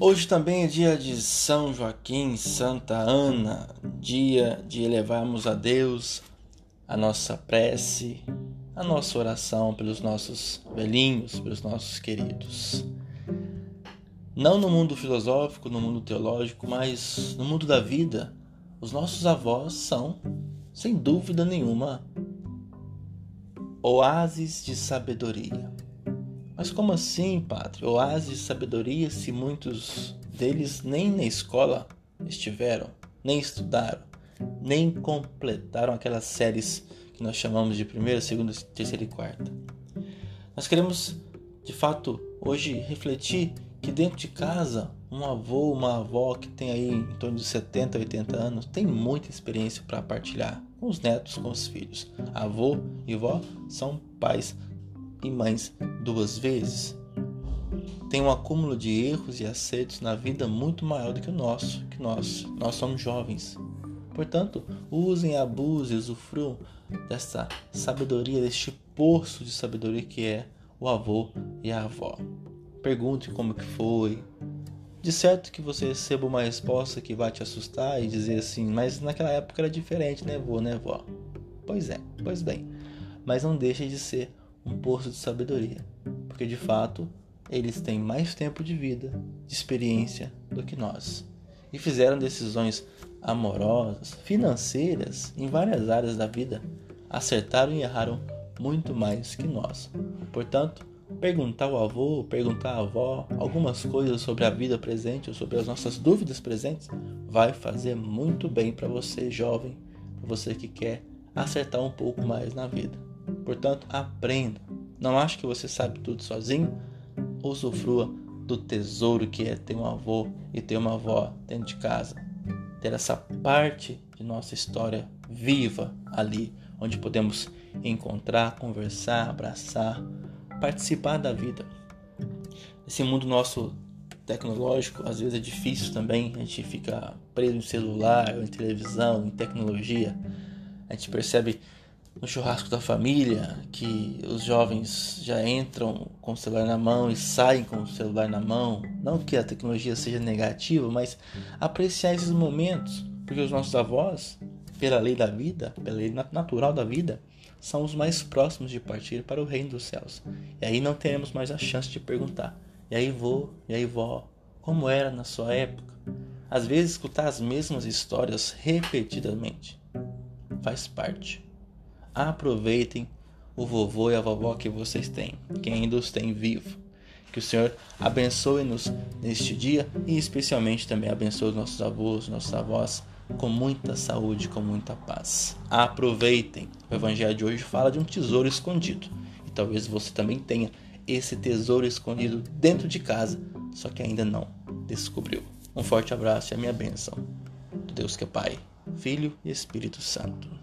Hoje também é dia de São Joaquim, Santa Ana, dia de elevarmos a Deus a nossa prece, a nossa oração pelos nossos velhinhos, pelos nossos queridos. Não no mundo filosófico, no mundo teológico, mas no mundo da vida, os nossos avós são, sem dúvida nenhuma, oásis de sabedoria. Mas como assim, padre? Oásis de sabedoria se muitos deles nem na escola estiveram, nem estudaram, nem completaram aquelas séries que nós chamamos de primeira, segunda, terceira e quarta. Nós queremos, de fato, hoje refletir que dentro de casa, um avô, uma avó que tem aí em torno de 70, 80 anos, tem muita experiência para partilhar com os netos, com os filhos. Avô e vó são pais e mães duas vezes. Tem um acúmulo de erros e acertos na vida muito maior do que o nosso, que nós. Nós somos jovens. Portanto, usem, abusem, usufruam desta sabedoria, deste poço de sabedoria que é o avô e a avó. Pergunte como que foi. De certo que você receba uma resposta que vai te assustar e dizer assim, mas naquela época era diferente, né, vô, né, vó? Pois é, pois bem. Mas não deixe de ser um poço de sabedoria, porque de fato eles têm mais tempo de vida, de experiência do que nós, e fizeram decisões amorosas, financeiras, em várias áreas da vida, acertaram e erraram muito mais que nós. Portanto, perguntar ao avô, perguntar à avó algumas coisas sobre a vida presente ou sobre as nossas dúvidas presentes vai fazer muito bem para você, jovem, para você que quer acertar um pouco mais na vida. Portanto, aprenda. Não ache que você sabe tudo sozinho. Usufrua do tesouro que é ter um avô e ter uma avó dentro de casa. Ter essa parte de nossa história viva ali, onde podemos encontrar, conversar, abraçar, participar da vida. Esse mundo nosso tecnológico às vezes é difícil também, a gente fica preso em celular, em televisão, em tecnologia. A gente percebe no churrasco da família, que os jovens já entram com o celular na mão e saem com o celular na mão. Não que a tecnologia seja negativa, mas apreciar esses momentos, porque os nossos avós, pela lei da vida, pela lei natural da vida, são os mais próximos de partir para o reino dos céus. E aí não teremos mais a chance de perguntar: e aí vô, e aí vó, como era na sua época? Às vezes escutar as mesmas histórias repetidamente faz parte aproveitem o vovô e a vovó que vocês têm, que ainda os tem vivo. Que o Senhor abençoe-nos neste dia e especialmente também abençoe os nossos avós, nossos avós com muita saúde, com muita paz. Aproveitem. O evangelho de hoje fala de um tesouro escondido. E talvez você também tenha esse tesouro escondido dentro de casa, só que ainda não descobriu. Um forte abraço e a minha bênção. Deus que é Pai, Filho e Espírito Santo.